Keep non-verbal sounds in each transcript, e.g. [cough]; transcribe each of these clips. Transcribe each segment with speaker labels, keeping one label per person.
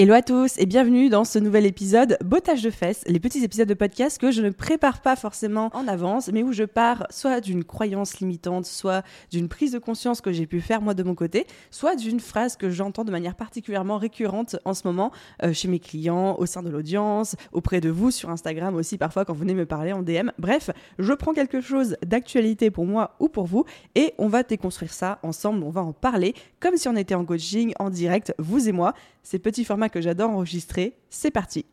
Speaker 1: Hello à tous et bienvenue dans ce nouvel épisode Bottage de fesses, les petits épisodes de podcast que je ne prépare pas forcément en avance, mais où je pars soit d'une croyance limitante, soit d'une prise de conscience que j'ai pu faire moi de mon côté, soit d'une phrase que j'entends de manière particulièrement récurrente en ce moment euh, chez mes clients, au sein de l'audience, auprès de vous sur Instagram aussi parfois quand vous venez me parler en DM. Bref, je prends quelque chose d'actualité pour moi ou pour vous et on va déconstruire ça ensemble, on va en parler comme si on était en coaching en direct, vous et moi ces petits formats que j'adore enregistrer. C'est parti.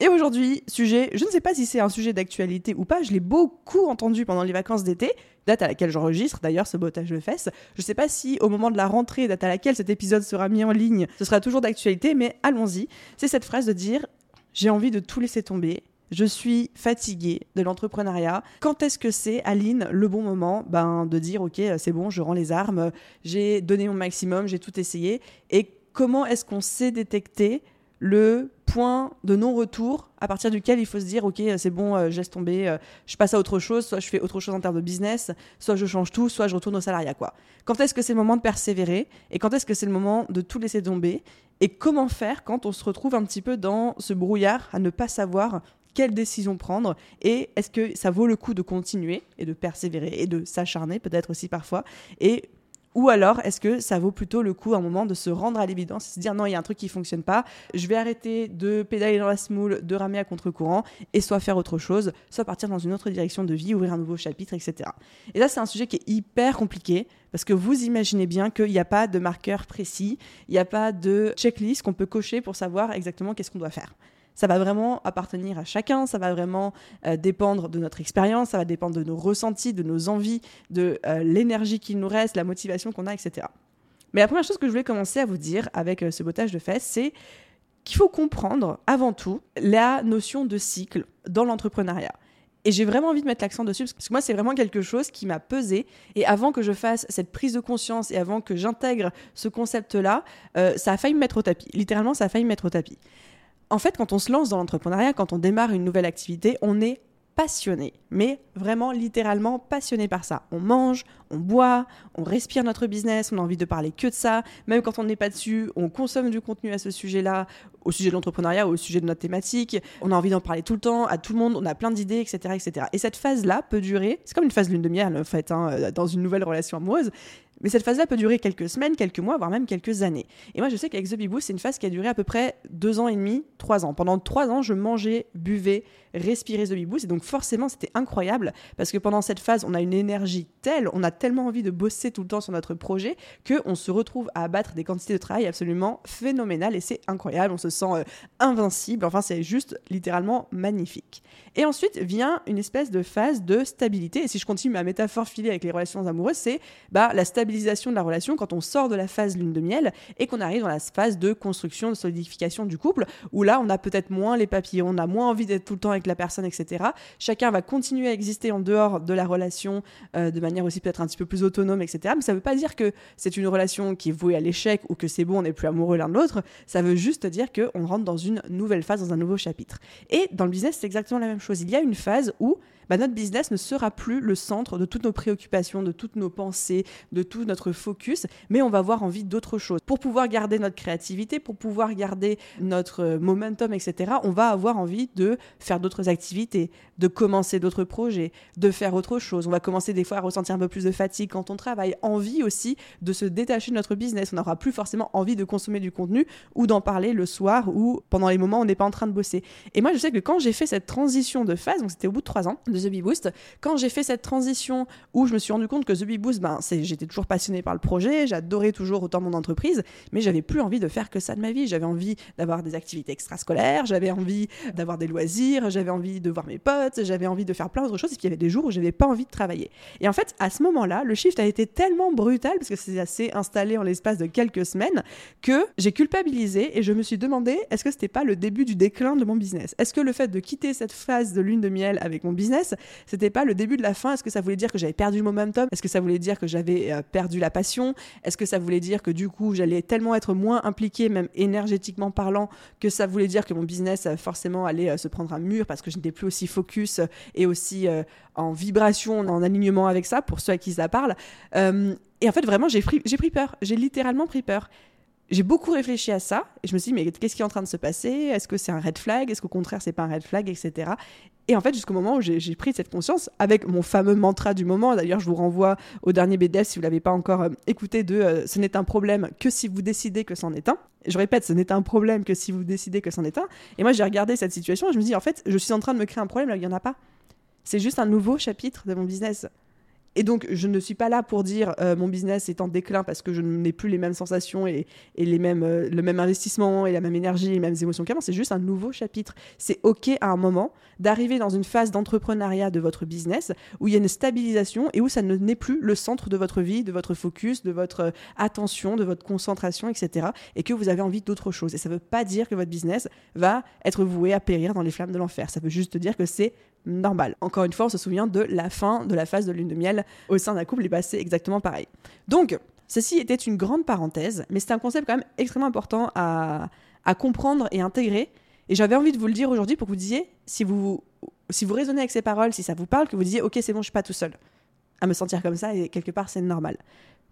Speaker 1: Et aujourd'hui, sujet, je ne sais pas si c'est un sujet d'actualité ou pas, je l'ai beaucoup entendu pendant les vacances d'été, date à laquelle j'enregistre d'ailleurs ce bottage de fesses. Je ne sais pas si au moment de la rentrée, date à laquelle cet épisode sera mis en ligne, ce sera toujours d'actualité, mais allons-y. C'est cette phrase de dire j'ai envie de tout laisser tomber, je suis fatiguée de l'entrepreneuriat. Quand est-ce que c'est, Aline, le bon moment ben, de dire, OK, c'est bon, je rends les armes, j'ai donné mon maximum, j'ai tout essayé. Et comment est-ce qu'on sait détecter le point de non-retour à partir duquel il faut se dire ok c'est bon euh, je laisse tomber euh, je passe à autre chose soit je fais autre chose en termes de business soit je change tout soit je retourne au salariat quoi. Quand est-ce que c'est le moment de persévérer et quand est-ce que c'est le moment de tout laisser tomber et comment faire quand on se retrouve un petit peu dans ce brouillard à ne pas savoir quelle décision prendre et est-ce que ça vaut le coup de continuer et de persévérer et de s'acharner peut-être aussi parfois et ou alors, est-ce que ça vaut plutôt le coup à un moment de se rendre à l'évidence et se dire non, il y a un truc qui fonctionne pas, je vais arrêter de pédaler dans la smoule, de ramer à contre-courant et soit faire autre chose, soit partir dans une autre direction de vie, ouvrir un nouveau chapitre, etc. Et là, c'est un sujet qui est hyper compliqué parce que vous imaginez bien qu'il n'y a pas de marqueur précis, il n'y a pas de checklist qu'on peut cocher pour savoir exactement qu'est-ce qu'on doit faire ça va vraiment appartenir à chacun, ça va vraiment euh, dépendre de notre expérience, ça va dépendre de nos ressentis, de nos envies, de euh, l'énergie qu'il nous reste, la motivation qu'on a, etc. Mais la première chose que je voulais commencer à vous dire avec euh, ce bottage de fesses, c'est qu'il faut comprendre avant tout la notion de cycle dans l'entrepreneuriat. Et j'ai vraiment envie de mettre l'accent dessus parce que moi, c'est vraiment quelque chose qui m'a pesé. Et avant que je fasse cette prise de conscience et avant que j'intègre ce concept-là, ça a failli me mettre au tapis. Littéralement, ça a failli me mettre au tapis. En fait, quand on se lance dans l'entrepreneuriat, quand on démarre une nouvelle activité, on est passionné, mais vraiment littéralement passionné par ça. On mange, on boit, on respire notre business, on a envie de parler que de ça. Même quand on n'est pas dessus, on consomme du contenu à ce sujet-là, au sujet de l'entrepreneuriat, au sujet de notre thématique. On a envie d'en parler tout le temps, à tout le monde, on a plein d'idées, etc., etc. Et cette phase-là peut durer, c'est comme une phase lune de miel en fait, hein, dans une nouvelle relation amoureuse. Mais cette phase-là peut durer quelques semaines, quelques mois, voire même quelques années. Et moi, je sais qu'avec The Big c'est une phase qui a duré à peu près deux ans et demi, trois ans. Pendant trois ans, je mangeais, buvais, respirais The Big Et donc, forcément, c'était incroyable parce que pendant cette phase, on a une énergie telle, on a tellement envie de bosser tout le temps sur notre projet qu'on se retrouve à abattre des quantités de travail absolument phénoménales et c'est incroyable. On se sent euh, invincible. Enfin, c'est juste littéralement magnifique. Et ensuite vient une espèce de phase de stabilité. Et si je continue ma métaphore filée avec les relations amoureuses, c'est bah, la stabilité de la relation quand on sort de la phase lune de miel et qu'on arrive dans la phase de construction, de solidification du couple, où là, on a peut-être moins les papillons, on a moins envie d'être tout le temps avec la personne, etc. Chacun va continuer à exister en dehors de la relation euh, de manière aussi peut-être un petit peu plus autonome, etc. Mais ça ne veut pas dire que c'est une relation qui est vouée à l'échec ou que c'est bon, on n'est plus amoureux l'un de l'autre. Ça veut juste dire qu'on rentre dans une nouvelle phase, dans un nouveau chapitre. Et dans le business, c'est exactement la même chose. Il y a une phase où bah, notre business ne sera plus le centre de toutes nos préoccupations, de toutes nos pensées, de tout notre focus, mais on va avoir envie d'autre chose. Pour pouvoir garder notre créativité, pour pouvoir garder notre euh, momentum, etc., on va avoir envie de faire d'autres activités, de commencer d'autres projets, de faire autre chose. On va commencer des fois à ressentir un peu plus de fatigue quand on travaille, envie aussi de se détacher de notre business. On n'aura plus forcément envie de consommer du contenu ou d'en parler le soir ou pendant les moments où on n'est pas en train de bosser. Et moi, je sais que quand j'ai fait cette transition de phase, donc c'était au bout de trois ans, The Bee Boost. Quand j'ai fait cette transition où je me suis rendu compte que The Bee Boost, ben, j'étais toujours passionnée par le projet, j'adorais toujours autant mon entreprise, mais j'avais plus envie de faire que ça de ma vie. J'avais envie d'avoir des activités extrascolaires, j'avais envie d'avoir des loisirs, j'avais envie de voir mes potes, j'avais envie de faire plein d'autres choses, et puis il y avait des jours où j'avais pas envie de travailler. Et en fait, à ce moment-là, le shift a été tellement brutal, parce que c'est assez installé en l'espace de quelques semaines, que j'ai culpabilisé et je me suis demandé est-ce que c'était pas le début du déclin de mon business? Est-ce que le fait de quitter cette phase de lune de miel avec mon business, c'était pas le début de la fin. Est-ce que ça voulait dire que j'avais perdu le momentum? Est-ce que ça voulait dire que j'avais euh, perdu la passion? Est-ce que ça voulait dire que du coup j'allais tellement être moins impliqué, même énergétiquement parlant, que ça voulait dire que mon business euh, forcément allait euh, se prendre un mur parce que je n'étais plus aussi focus et aussi en vibration, en alignement avec ça, pour ceux à qui ça parle? et en fait, vraiment, j'ai pris, pris peur. J'ai littéralement pris peur j'ai beaucoup réfléchi à ça et je me suis dit mais qu'est-ce qui est en train de se passer? Est-ce que c'est un red flag? Est-ce qu'au contraire c'est pas un red flag, etc. Et en fait jusqu'au moment où j'ai pris cette conscience avec mon fameux mantra du moment. D'ailleurs je vous renvoie au dernier BDF si vous l'avez pas encore euh, écouté de euh, ce n'est un problème que si vous décidez que c'en est un. Je répète, ce n'est un problème que si vous décidez que c'en est un. Et moi j'ai regardé cette situation et je me dis en fait je suis en train de me créer un problème là il y en a pas. C'est juste un nouveau chapitre de mon business. Et donc, je ne suis pas là pour dire euh, mon business est en déclin parce que je n'ai plus les mêmes sensations et, les mêmes, euh, le même investissement et la même énergie, les mêmes émotions qu'avant. C'est juste un nouveau chapitre. C'est OK à un moment d'arriver dans une phase d'entrepreneuriat de votre business où il y a une stabilisation et où ça ne n'est plus le centre de votre vie, de votre focus, de votre euh, attention, de votre concentration, etc. Et que vous avez envie d'autre chose. Et ça ne veut pas dire que votre business va être voué à périr dans les flammes de l'enfer. Ça veut juste dire que c'est normal. Encore une fois, on se souvient de la fin de la phase de lune de miel au sein d'un couple est passé exactement pareil. Donc, ceci était une grande parenthèse, mais c'est un concept quand même extrêmement important à, comprendre et intégrer. Et j'avais envie de vous le dire aujourd'hui pour que vous disiez, si vous, si vous raisonnez avec ces paroles, si ça vous parle, que vous disiez, ok, c'est bon, je suis pas tout seul à me sentir comme ça et quelque part c'est normal.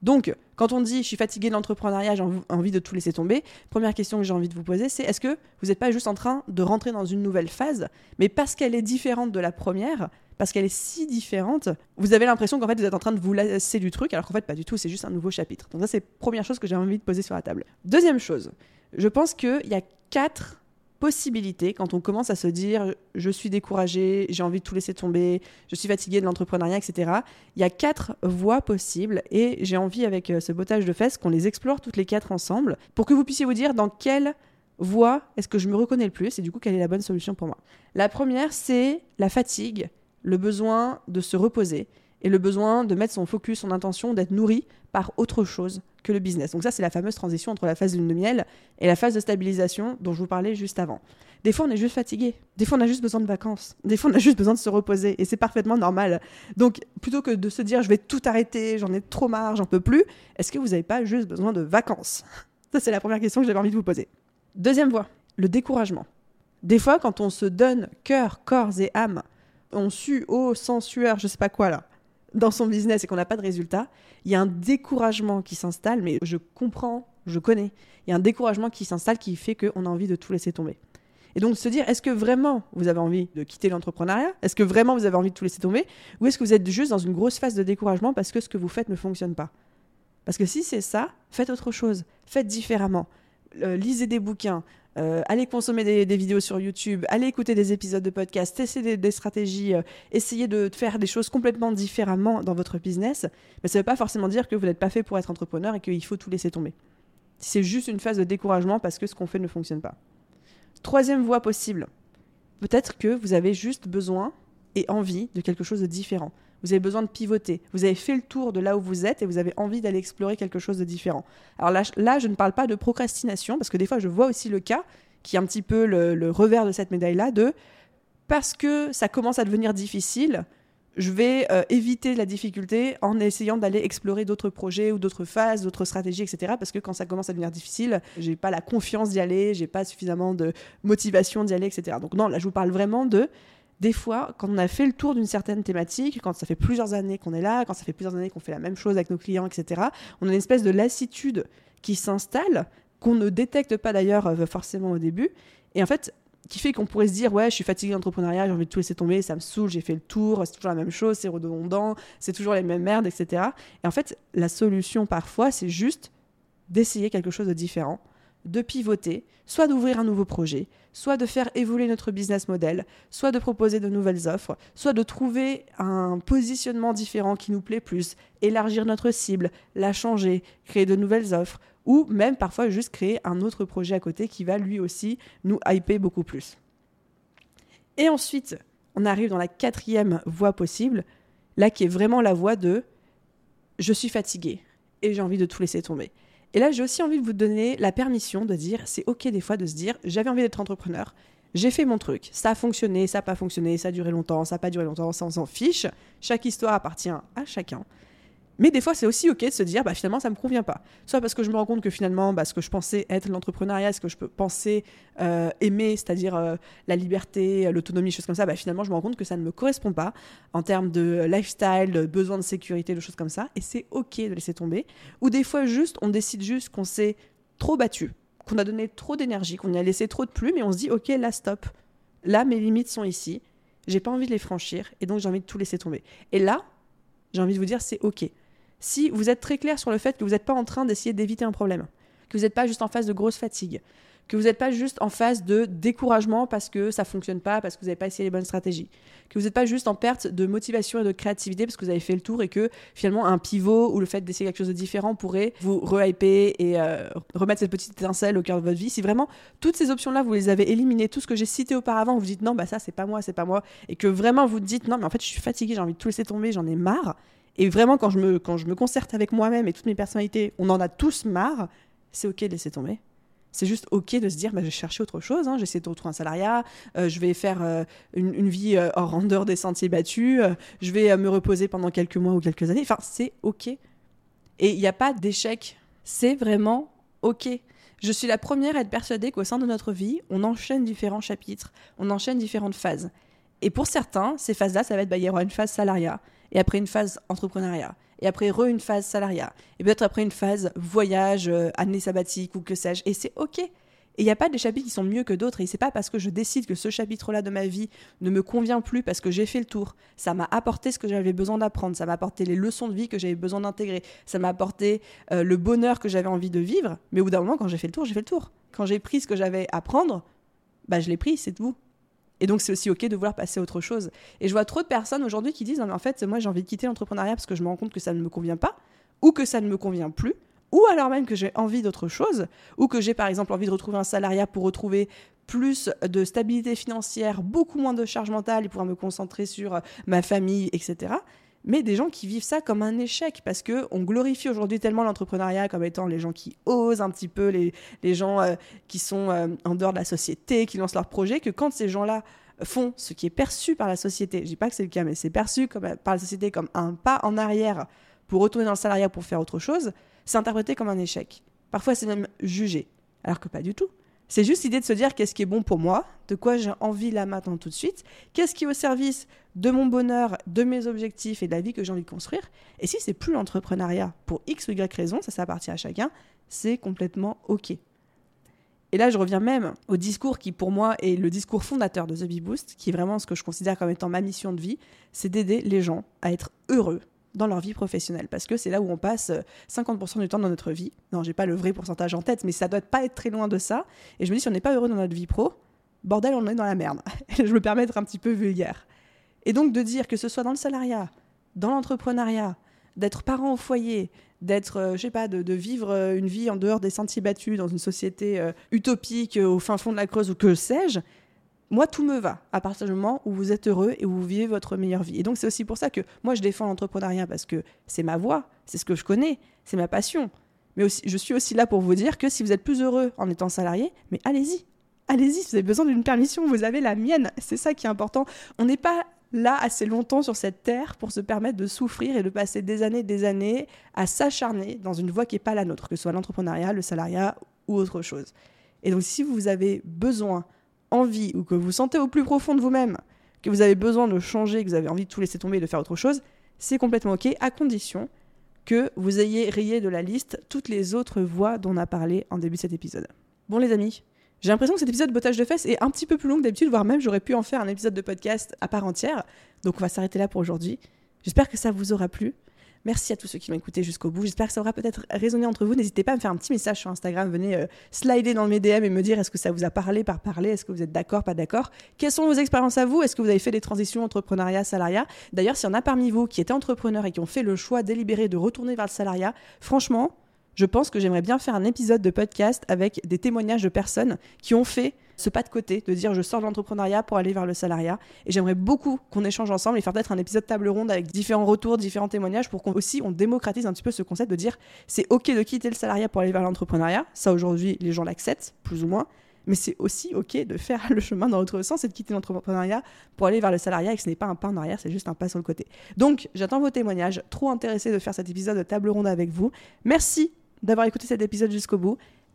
Speaker 1: Donc, quand on dit je suis fatigué de l'entrepreneuriat, j'ai envie de tout laisser tomber, première question que j'ai envie de vous poser, c'est est-ce que vous n'êtes pas juste en train de rentrer dans une nouvelle phase, mais parce qu'elle est différente de la première, parce qu'elle est si différente, vous avez l'impression qu'en fait vous êtes en train de vous lasser du truc, alors qu'en fait pas du tout, c'est juste un nouveau chapitre. Donc ça c'est première chose que j'ai envie de poser sur la table. Deuxième chose, je pense qu'il y a quatre possibilité quand on commence à se dire je suis découragé, j'ai envie de tout laisser tomber, je suis fatigué de l'entrepreneuriat, etc. Il y a quatre voies possibles et j'ai envie avec euh, ce bottage de fesses qu'on les explore toutes les quatre ensemble pour que vous puissiez vous dire dans quelle voie est-ce que je me reconnais le plus et du coup quelle est la bonne solution pour moi. La première c'est la fatigue, le besoin de se reposer et le besoin de mettre son focus, son intention, d'être nourri par autre chose que le business. Donc ça, c'est la fameuse transition entre la phase de lune de miel et la phase de stabilisation dont je vous parlais juste avant. Des fois, on est juste fatigué. Des fois, on a juste besoin de vacances. Des fois, on a juste besoin de se reposer. Et c'est parfaitement normal. Donc, plutôt que de se dire, je vais tout arrêter, j'en ai trop marre, j'en peux plus, est-ce que vous n'avez pas juste besoin de vacances? [laughs] Ça, c'est la première question que j'avais envie de vous poser. Deuxième voie, le découragement. Des fois, quand on se donne cœur, corps et âme, on sue eau, sang, sueur, je sais pas quoi là, dans son business et qu'on n'a pas de résultat, il y a un découragement qui s'installe, mais je comprends, je connais. Il y a un découragement qui s'installe qui fait qu'on a envie de tout laisser tomber. Et donc se dire, est-ce que vraiment vous avez envie de quitter l'entrepreneuriat? Est-ce que vraiment vous avez envie de tout laisser tomber? Ou est-ce que vous êtes juste dans une grosse phase de découragement parce que ce que vous faites ne fonctionne pas? Parce que si c'est ça, faites autre chose, faites différemment. Euh, lisez des bouquins, euh, allez consommer des, vidéos sur YouTube, allez écouter des épisodes de podcast, tester des, stratégies, euh, essayez de faire des choses complètement différemment dans votre business. Mais ça ne veut pas forcément dire que vous n'êtes pas fait pour être entrepreneur et qu'il faut tout laisser tomber. C'est juste une phase de découragement parce que ce qu'on fait ne fonctionne pas. Troisième voie possible. Peut-être que vous avez juste besoin et envie de quelque chose de différent vous avez besoin de pivoter. Vous avez fait le tour de là où vous êtes et vous avez envie d'aller explorer quelque chose de différent. Alors là, je ne parle pas de procrastination, parce que des fois, je vois aussi le cas, qui est un petit peu le, revers de cette médaille-là, de parce que ça commence à devenir difficile, je vais euh, éviter la difficulté en essayant d'aller explorer d'autres projets ou d'autres phases, d'autres stratégies, etc. Parce que quand ça commence à devenir difficile, j'ai pas la confiance d'y aller, j'ai pas suffisamment de motivation d'y aller, etc. Donc non, là je vous parle vraiment de des fois, quand on a fait le tour d'une certaine thématique, quand ça fait plusieurs années qu'on est là, quand ça fait plusieurs années qu'on fait la même chose avec nos clients, etc., on a une espèce de lassitude qui s'installe, qu'on ne détecte pas d'ailleurs euh, forcément au début, et en fait, qui fait qu'on pourrait se dire ouais je suis fatigué d'entrepreneuriat j'ai envie de tout laisser tomber ça me saoule j'ai fait le tour c'est toujours la même chose c'est redondant c'est toujours les mêmes merdes etc et en fait la solution parfois c'est juste d'essayer quelque chose de différent de pivoter, soit d'ouvrir un nouveau projet, soit de faire évoluer notre business model, soit de proposer de nouvelles offres, soit de trouver un positionnement différent qui nous plaît plus, élargir notre cible, la changer, créer de nouvelles offres, ou même parfois juste créer un autre projet à côté qui va lui aussi nous hyper beaucoup plus. Et ensuite, on arrive dans la quatrième voie possible, là qui est vraiment la voie de je suis fatigué et j'ai envie de tout laisser tomber. Et là, j'ai aussi envie de vous donner la permission de dire, c'est ok des fois de se dire, j'avais envie d'être entrepreneur, j'ai fait mon truc, ça a fonctionné, ça n'a pas fonctionné, ça a duré longtemps, ça n'a pas duré longtemps, ça on s'en fiche. Chaque histoire appartient à chacun. Mais des fois, c'est aussi OK de se dire, bah, finalement, ça ne me convient pas. Soit parce que je me rends compte que finalement, bah, ce que je pensais être l'entrepreneuriat, ce que je pensais euh, aimer, c'est-à-dire euh, la liberté, l'autonomie, choses comme ça, bah, finalement, je me rends compte que ça ne me correspond pas en termes de lifestyle, de besoin de sécurité, de choses comme ça. Et c'est OK de laisser tomber. Ou des fois, juste, on décide juste qu'on s'est trop battu, qu'on a donné trop d'énergie, qu'on y a laissé trop de plumes, et on se dit, OK, là, stop. Là, mes limites sont ici. J'ai pas envie de les franchir, et donc j'ai envie de tout laisser tomber. Et là, j'ai envie de vous dire, c'est OK si vous êtes très clair sur le fait que vous n'êtes pas en train d'essayer d'éviter un problème, que vous n'êtes pas juste en phase de grosse fatigue, que vous n'êtes pas juste en phase de découragement parce que ça fonctionne pas, parce que vous n'avez pas essayé les bonnes stratégies, que vous n'êtes pas juste en perte de motivation et de créativité parce que vous avez fait le tour et que finalement un pivot ou le fait d'essayer quelque chose de différent pourrait vous re-hyper et euh, remettre cette petite étincelle au cœur de votre vie. Si vraiment toutes ces options-là, vous les avez éliminées, tout ce que j'ai cité auparavant, vous dites non, bah ça c'est pas moi, c'est pas moi, et que vraiment vous dites non, mais en fait je suis fatigué, j'ai envie de tout laisser tomber, j'en ai marre, et vraiment, quand je me, quand je me concerte avec moi-même et toutes mes personnalités, on en a tous marre, c'est OK de laisser tomber. C'est juste OK de se dire, bah, je vais chercher autre chose, hein, j'essaie de retrouver un salariat, euh, je vais faire euh, une, vie euh, hors randeur des sentiers battus, je vais me reposer pendant quelques mois ou quelques années. Enfin, c'est OK. Et il n'y a pas d'échec. C'est vraiment OK. Je suis la première à être persuadée qu'au sein de notre vie, on enchaîne différents chapitres, on enchaîne différentes phases. Et pour certains, ces phases-là, ça va être, bah, il y aura une phase salariat, et après une phase entrepreneuriat, et après re une phase salariat, et peut-être après une phase voyage, euh, année sabbatique ou que sais-je. Et c'est ok. Et il n'y a pas des chapitres qui sont mieux que d'autres. Et c'est pas parce que je décide que ce chapitre-là de ma vie ne me convient plus parce que j'ai fait le tour. Ça m'a apporté ce que j'avais besoin d'apprendre. Ça m'a apporté les leçons de vie que j'avais besoin d'intégrer. Ça m'a apporté euh, le bonheur que j'avais envie de vivre. Mais au bout d'un moment, quand j'ai fait le tour, j'ai fait le tour. Quand j'ai pris ce que j'avais à prendre, bah je l'ai pris, c'est tout. Et donc, c'est aussi OK de vouloir passer à autre chose. Et je vois trop de personnes aujourd'hui qui disent Non, mais en fait, moi, j'ai envie de quitter l'entrepreneuriat parce que je me rends compte que ça ne me convient pas, ou que ça ne me convient plus, ou alors même que j'ai envie d'autre chose, ou que j'ai par exemple envie de retrouver un salariat pour retrouver plus de stabilité financière, beaucoup moins de charge mentale et pouvoir me concentrer sur ma famille, etc mais des gens qui vivent ça comme un échec parce que on glorifie aujourd'hui tellement l'entrepreneuriat comme étant les gens qui osent un petit peu, les, les gens euh, qui sont euh, en dehors de la société, qui lancent leurs projets, que quand ces gens-là font ce qui est perçu par la société, je dis pas que c'est le cas, mais c'est perçu comme, par la société comme un pas en arrière pour retourner dans le salariat pour faire autre chose, c'est interprété comme un échec. Parfois, c'est même jugé, alors que pas du tout. C'est juste l'idée de se dire qu'est-ce qui est bon pour moi, de quoi j'ai envie là maintenant tout de suite, qu'est-ce qui est au service de mon bonheur, de mes objectifs et de la vie que j'ai envie de construire. Et si c'est plus l'entrepreneuriat pour X ou Y raison, ça, ça appartient à chacun, c'est complètement OK. Et là, je reviens même au discours qui, pour moi, est le discours fondateur de The Bee Boost, qui est vraiment ce que je considère comme étant ma mission de vie, c'est d'aider les gens à être heureux dans leur vie professionnelle parce que c'est là où on passe 50% euh, du temps dans notre vie. Non, j'ai pas le vrai pourcentage en tête, mais ça doit pas être très loin de ça. Et je me dis, si on n'est pas heureux dans notre vie pro, bordel, on est dans la merde. [laughs] je me permets d'être un petit peu vulgaire. Et donc de dire que ce soit dans le salariat, dans l'entrepreneuriat, d'être parent au foyer, d'être, euh, je sais pas, de, vivre euh, une vie en dehors des sentiers battus dans une société utopique au fin fond de la Creuse ou que sais-je, moi, tout me va à partir du moment où vous êtes heureux et où vous vivez votre meilleure vie. Et donc, c'est aussi pour ça que moi, je défends l'entrepreneuriat parce que c'est ma voie, c'est ce que je connais, c'est ma passion. Mais aussi, je suis aussi là pour vous dire que si vous êtes plus heureux en étant salarié, mais allez-y. Allez-y, si vous avez besoin d'une permission, vous avez la mienne. C'est ça qui est important. On n'est pas là assez longtemps sur cette terre pour se permettre de souffrir et de passer des années et des années à s'acharner dans une voie qui n'est pas la nôtre, que ce soit l'entrepreneuriat, le salariat ou autre chose. Et donc, si vous avez besoin envie ou que vous sentez au plus profond de vous-même que vous avez besoin de changer, que vous avez envie de tout laisser tomber et de faire autre chose, c'est complètement OK, à condition que vous ayez rayé de la liste toutes les autres voies dont on a parlé en début de cet épisode. Bon les amis, j'ai l'impression que cet épisode de bottage de fesses est un petit peu plus long que d'habitude, voire même j'aurais pu en faire un épisode de podcast à part entière. Donc on va s'arrêter là pour aujourd'hui. J'espère que ça vous aura plu. Merci à tous ceux qui m'ont écouté jusqu'au bout. J'espère que ça aura peut-être résonné entre vous. N'hésitez pas à me faire un petit message sur Instagram. Venez euh, slider dans mes DM et me dire est-ce que ça vous a parlé par parler? Est-ce que vous êtes d'accord, pas d'accord? Quelles sont vos expériences à vous? Est-ce que vous avez fait des transitions entrepreneuriat, salariat? D'ailleurs, s'il y en a parmi vous qui étaient entrepreneurs et qui ont fait le choix délibéré de retourner vers le salariat, franchement, je pense que j'aimerais bien faire un épisode de podcast avec des témoignages de personnes qui ont fait ce pas de côté, de dire je sors de l'entrepreneuriat pour aller vers le salariat. Et j'aimerais beaucoup qu'on échange ensemble et faire peut-être un épisode table ronde avec différents retours, différents témoignages pour qu'on aussi on démocratise un petit peu ce concept de dire c'est ok de quitter le salariat pour aller vers l'entrepreneuriat. Ça aujourd'hui les gens l'acceptent plus ou moins. Mais c'est aussi ok de faire [laughs] le chemin dans l'autre sens et de quitter l'entrepreneuriat pour aller vers le salariat et que ce n'est pas un pas en arrière, c'est juste un pas sur le côté. Donc j'attends vos témoignages. Trop intéressé de faire cet épisode de table ronde avec vous. Merci d'avoir écouté cet épisode jusqu'au bout.